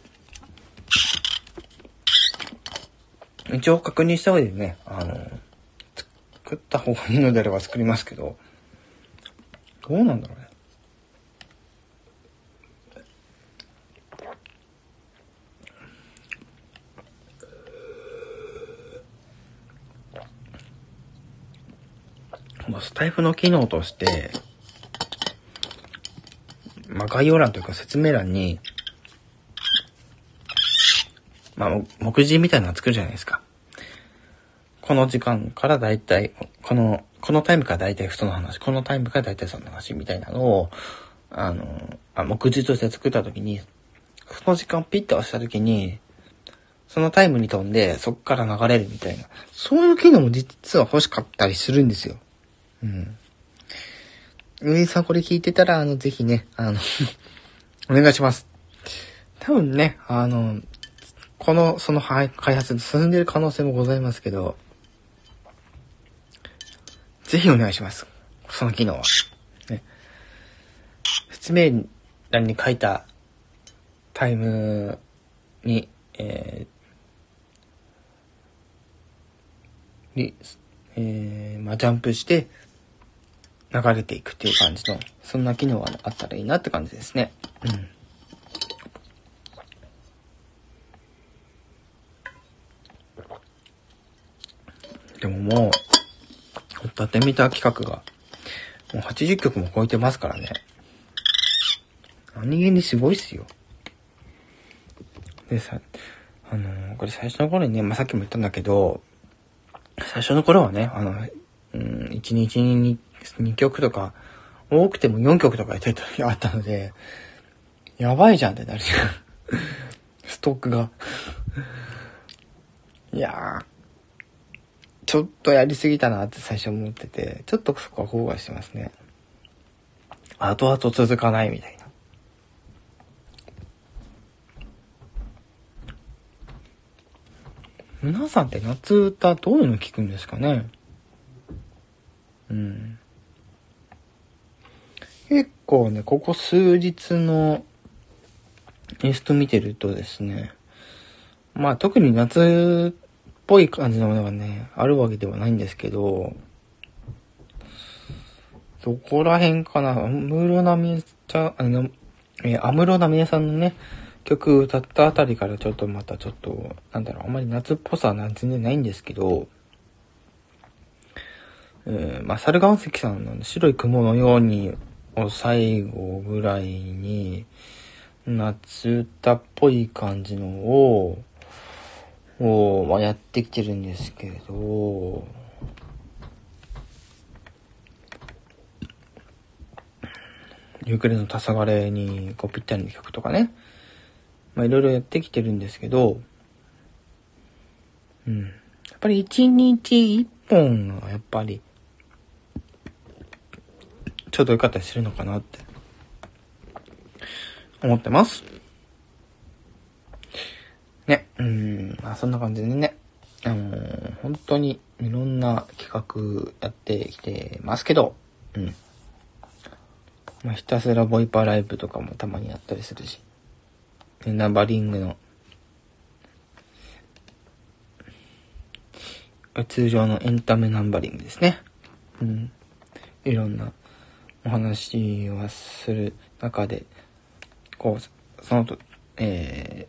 一応確認した上でね、あの、作った方がいいのであれば作りますけど、どうなんだろうね。スタイフの機能として、まあ、概要欄というか説明欄に、まあ、目次みたいなの作るじゃないですか。この時間からだいたい、この、このタイムからだいたいその話、このタイムからだいたいその話みたいなのを、あの、あ目次として作った時に、その時間をピッと押した時に、そのタイムに飛んで、そっから流れるみたいな。そういう機能も実は欲しかったりするんですよ。うん。ういさんこれ聞いてたら、あの、ぜひね、あの お願いします。多分ね、あの、この、その開発進んでる可能性もございますけど、ぜひお願いします。その機能は。ね。説明欄に書いたタイムに、えー、に、えー、まあ、ジャンプして、流れていくっていう感じの、そんな機能があったらいいなって感じですね。うん。でももう、歌ってみた企画が、もう80曲も超えてますからね。何気にすごいっすよ。でさ、あの、これ最初の頃にね、まあ、さっきも言ったんだけど、最初の頃はね、あの、うん、1日に 2, 曲とか、多くても4曲とかやってた時が あったので、やばいじゃんってなるじゃん。ストックが。いやー、ちょっとやりすぎたなって最初思ってて、ちょっとそこは後悔してますね。後々続かないみたいな。皆さんって夏歌どういうの聞くんですかね？うん。構ね、ここ数日のインスト見てるとですね、まあ特に夏っぽい感じのものがね、あるわけではないんですけど、そこら辺かな、安室奈美恵ちゃん、あの、え安室奈美恵さんのね、曲歌ったあたりからちょっとまたちょっと、なんだろう、あんまり夏っぽさは全然ないんですけど、えー、まあ、猿岩石さんの白い雲のように最後ぐらいに、夏歌っぽい感じのを、を、まあ、やってきてるんですけど、ユークレの黄昏にこうぴったりの曲とかね、まあいろいろやってきてるんですけど、うん。やっぱり一日一本がやっぱりちょうど良かったりするのかなって思ってます。ね、うん、まあそんな感じでね、あのー、本当にいろんな企画やってきてますけど、うん。まあひたすらボイパライブとかもたまにやったりするし、ナンバリングの、通常のエンタメナンバリングですね。うん。いろんなお話をする中で、こう、そのと、え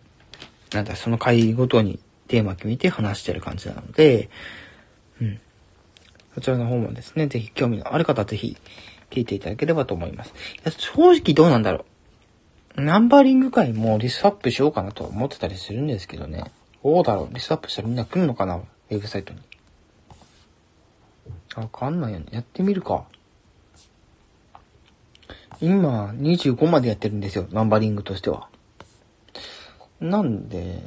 ー、なんだ、その回ごとにテーマ決めて話してる感じなので、うん。そちらの方もですね、ぜひ興味のある方はぜひ聞いていただければと思います。いや正直どうなんだろう。ナンバリング会もリストアップしようかなと思ってたりするんですけどね。どうだろうリストアップしたらみんな来るのかなウェブサイトに。わかんないよね。やってみるか。今、25までやってるんですよ、ナンバリングとしては。なんで、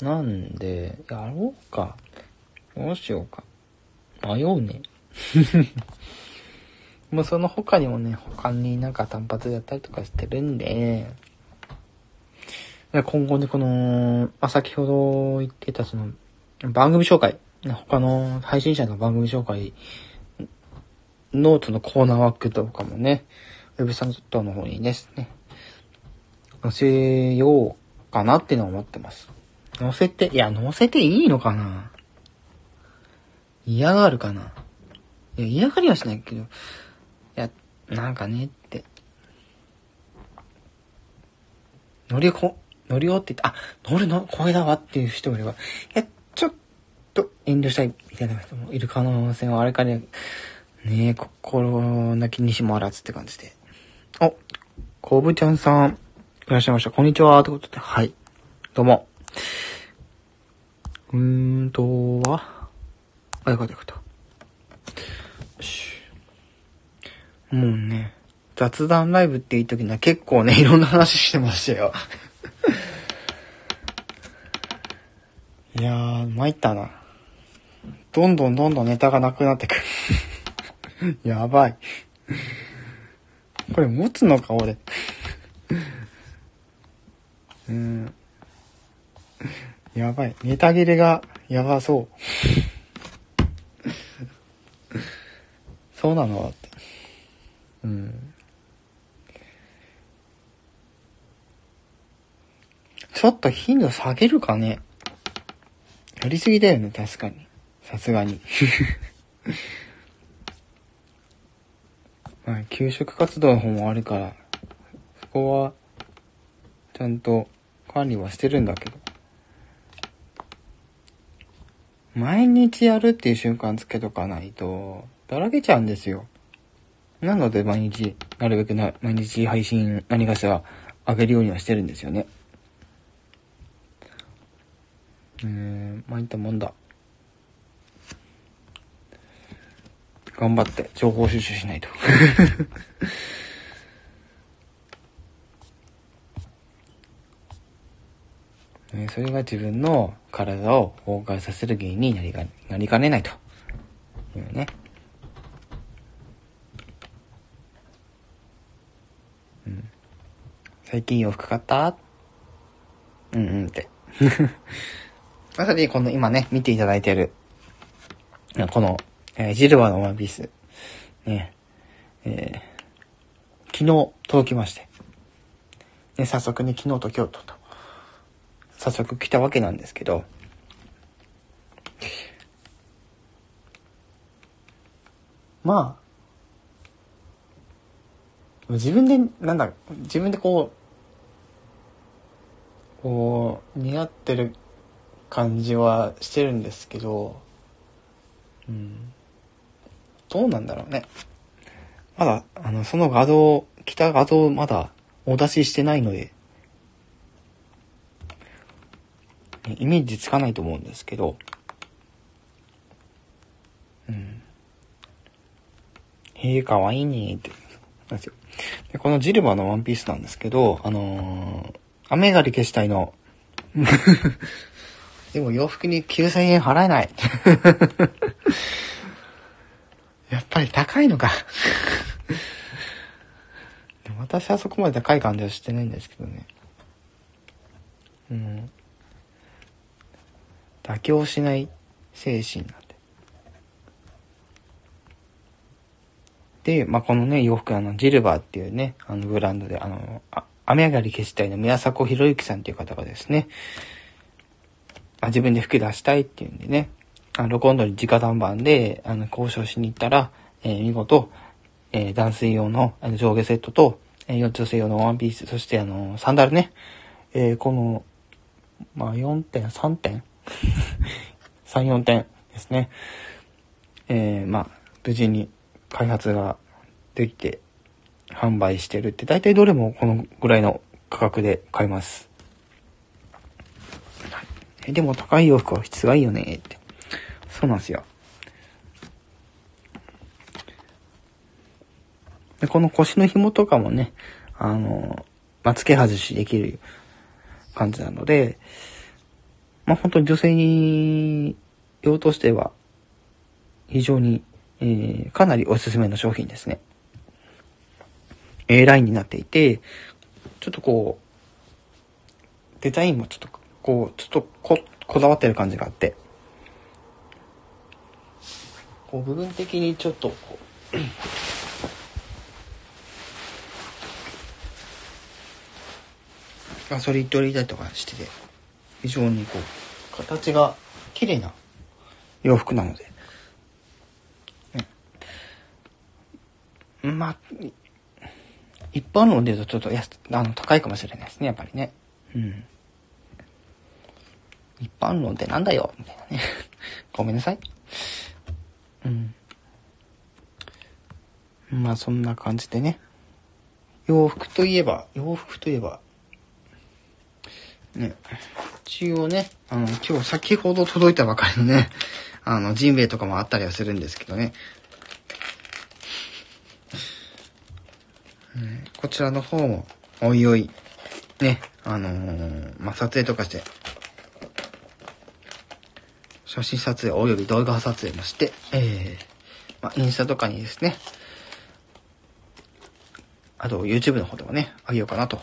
なんで、やろうか。どうしようか。迷うね。もうその他にもね、他になんか単発やったりとかしてるんで、今後ね、この、まあ、先ほど言ってたその、番組紹介、他の配信者の番組紹介のそのコーナー枠とかもね、ウェブサイトの方にですね、載せようかなっていうのは思ってます。載せて、いや、載せていいのかな？嫌がるかな？いや、嫌がりはしないけど、いや、なんかねって。乗りこ、乗りよって言って、あ、乗るの？声だわっていう人もいれば、いや、ちょっと遠慮したいみたいな人もいる可能性はあれかね、ねえ、心なきにしもあらずって感じで。お、こぶちゃんさん、いらっしゃいました。こんにちは。ということで、はい。どうも。うーんとは、あ、よかったよかった。よし。もうね、雑談ライブっていう時には結構ね、いろんな話してましたよ。いやー、参ったな。どんどんどんどんネタがなくなってくる。やばい。これ持つのか、俺。うん。やばい。ネタ切れがやばそう。そうなのって。うん。ちょっと頻度下げるかね。やりすぎだよね、確かに。さすがに。まあ、給食活動の方もあるから、そこは、ちゃんと管理はしてるんだけど。毎日やるっていう瞬間つけとかないと、だらけちゃうんですよ。なので毎日、なるべくな、毎日配信何かしら上げるようにはしてるんですよね。えーん、参ったもんだ。頑張って情報収集しないと。ね、それが自分の体を崩壊させる原因になりかなりかねないというね。最近洋服買った？うんうんって。まさにこの今ね、見ていただいてる、この、えー、ジルバのワンピース、ね、えー、昨日届きまして、ね、早速ね、昨日と今日とと、早速来たわけなんですけど、まあ、自分で、なんだ、自分でこう、こう、似合ってる感じはしてるんですけど、うん。どうなんだろうね。まだ、あの、その画像、来た画像まだお出ししてないので、イメージつかないと思うんですけど、うん。へえ、かわいいねって、なんですよ。で、このジルバーのワンピースなんですけど、あのー、雨がり消したいの。でも洋服に9000円払えない。やっぱり高いのか 私はそこまで高い感じはしてないんですけどね。うん。妥協しない精神なんで。で、まあ、このね、洋服あの、ジルバーっていうね、あの、ブランドで、あの、あ雨上がり消したいの宮迫博之さんっていう方がですね、あ自分で服出したいっていうんでね、あの、今度に直談判で、あの、交渉しに行ったら、えー、見事、えー、男性用のあの上下セットと、えー、女性用のワンピース、そしてあの、サンダルね、えー、この、まあ、4点、3点？3、4点ですね。えー、まあ、無事に開発ができて販売してるって、大体どれもこのぐらいの価格で買えます。え、でも高い洋服は質がいいよねって。そうなんですよ。で、この腰の紐とかもね、あの、まあ、付け外しできる感じなので、まあ、本当に女性に用としては非常に、えー、かなりおすすめの商品ですね。A ラインになっていて、ちょっとこう、デザインもちょっとこう、ちょっとこ、こだわってる感じがあって、こう部分的にちょっとこう、ガソリン取りたりとかしてて、非常にこう、形が綺麗な洋服なので、ね、まあ、一般論で言うとちょっと安、あの、高いかもしれないですね、やっぱりね。うん。一般論ってなんだよみたいなね。ごめんなさい。うん。まあそんな感じでね。洋服といえば、洋服といえば、ね、一応ね、あの、今日先ほど届いたばかりのね、あの、ジンベエとかもあったりはするんですけどね。ねこちらの方も、おいおい、ね、あのー、まあ、撮影とかして、写真撮影及び動画撮影もして、えー、まあ、インスタとかにですね、あと YouTube の方でもね、あげようかなと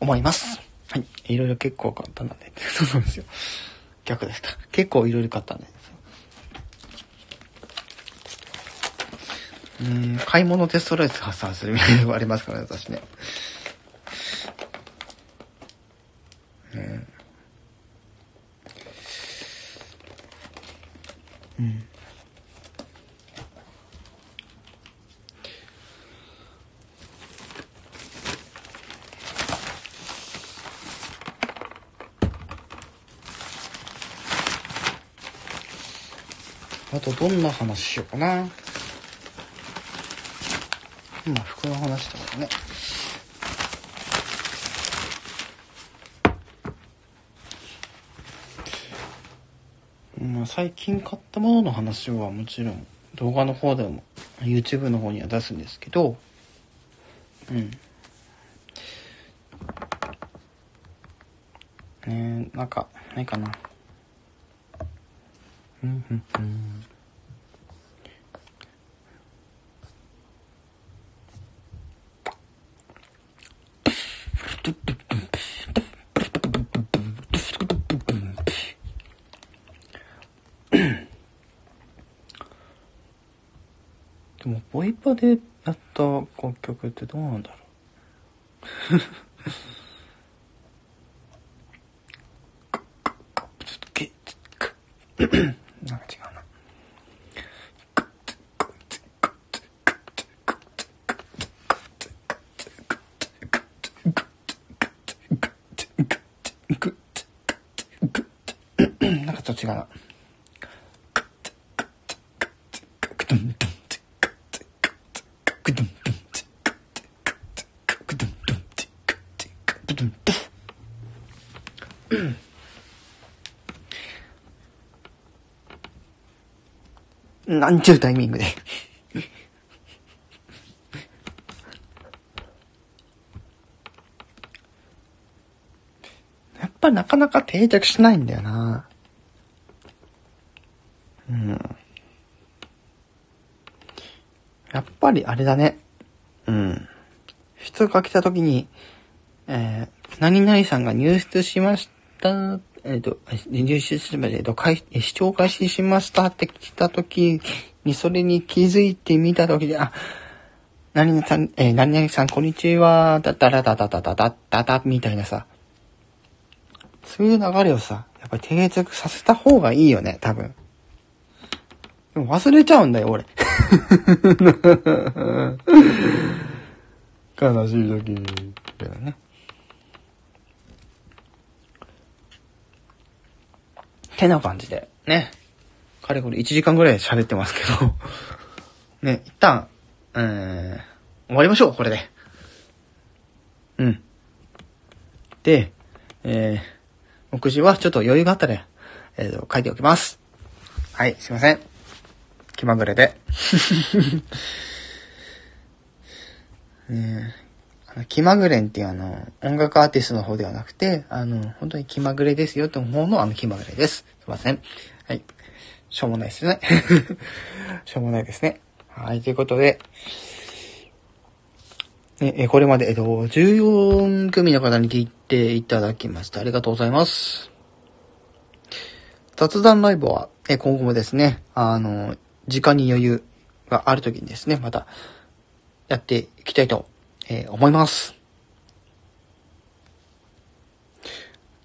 思います。はい。いろいろ結構買ったんで。そうなんですよ。逆ですか。結構いろいろ買ったんで。うん、買い物でストレス発散するみたいなのがありますからね、私ね。うん。うん。あとどんな話しようかな。今服の話とかね。最近買ったものの話はもちろん動画の方でも YouTube の方には出すんですけど、うん。ねなんか、ないかな。うん、うん、うん。も、ボイパでやった楽曲ってどうなんだろうなんか違うな。なんかちょっと違うな。なんちゅうタイミングでやっぱなかなか定着しないんだよな。うん。やっぱりあれだね。うん。人が来た時に、えー、何々さんが入室しましたえっ、ー、と、入手すまで、えっ、と、視聴開始しましたって来た時に、それに気づいてみた時で、あ、何々さん、えー、何々さん、こんにちは、だだらだだだだだだだ、みたいなさ、そういう流れをさ、やっぱり定着させた方がいいよね、多分。でも忘れちゃうんだよ、俺。悲しい時だよね。てな感じで、ね。かれこれ1時間ぐらい喋ってますけど ね、一旦、えー、終わりましょう、これで。うん。で、えー、目次はちょっと余裕があったら、えっ、ー、と、書いておきます。はい、すいません。気まぐれで。えー気まぐれんっていうあの、音楽アーティストの方ではなくて、あの、本当に気まぐれですよって思うのはあの気まぐれです。すいません。はい。しょうもないですね。しょうもないですね。はい、ということで、ね、これまで、えっと、14組の方に聞いていただきました。ありがとうございます。雑談ライブは、え今後もですね、あの、時間に余裕がある時にですね、また、やっていきたいとえー、思います。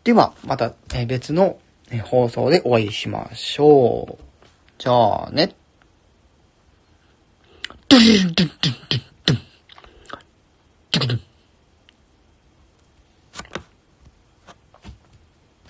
では、また、えー、別の、えー、放送でお会いしましょう。じゃあね。ドゥンドゥンドゥンドゥンドゥンドゥン。ドゥン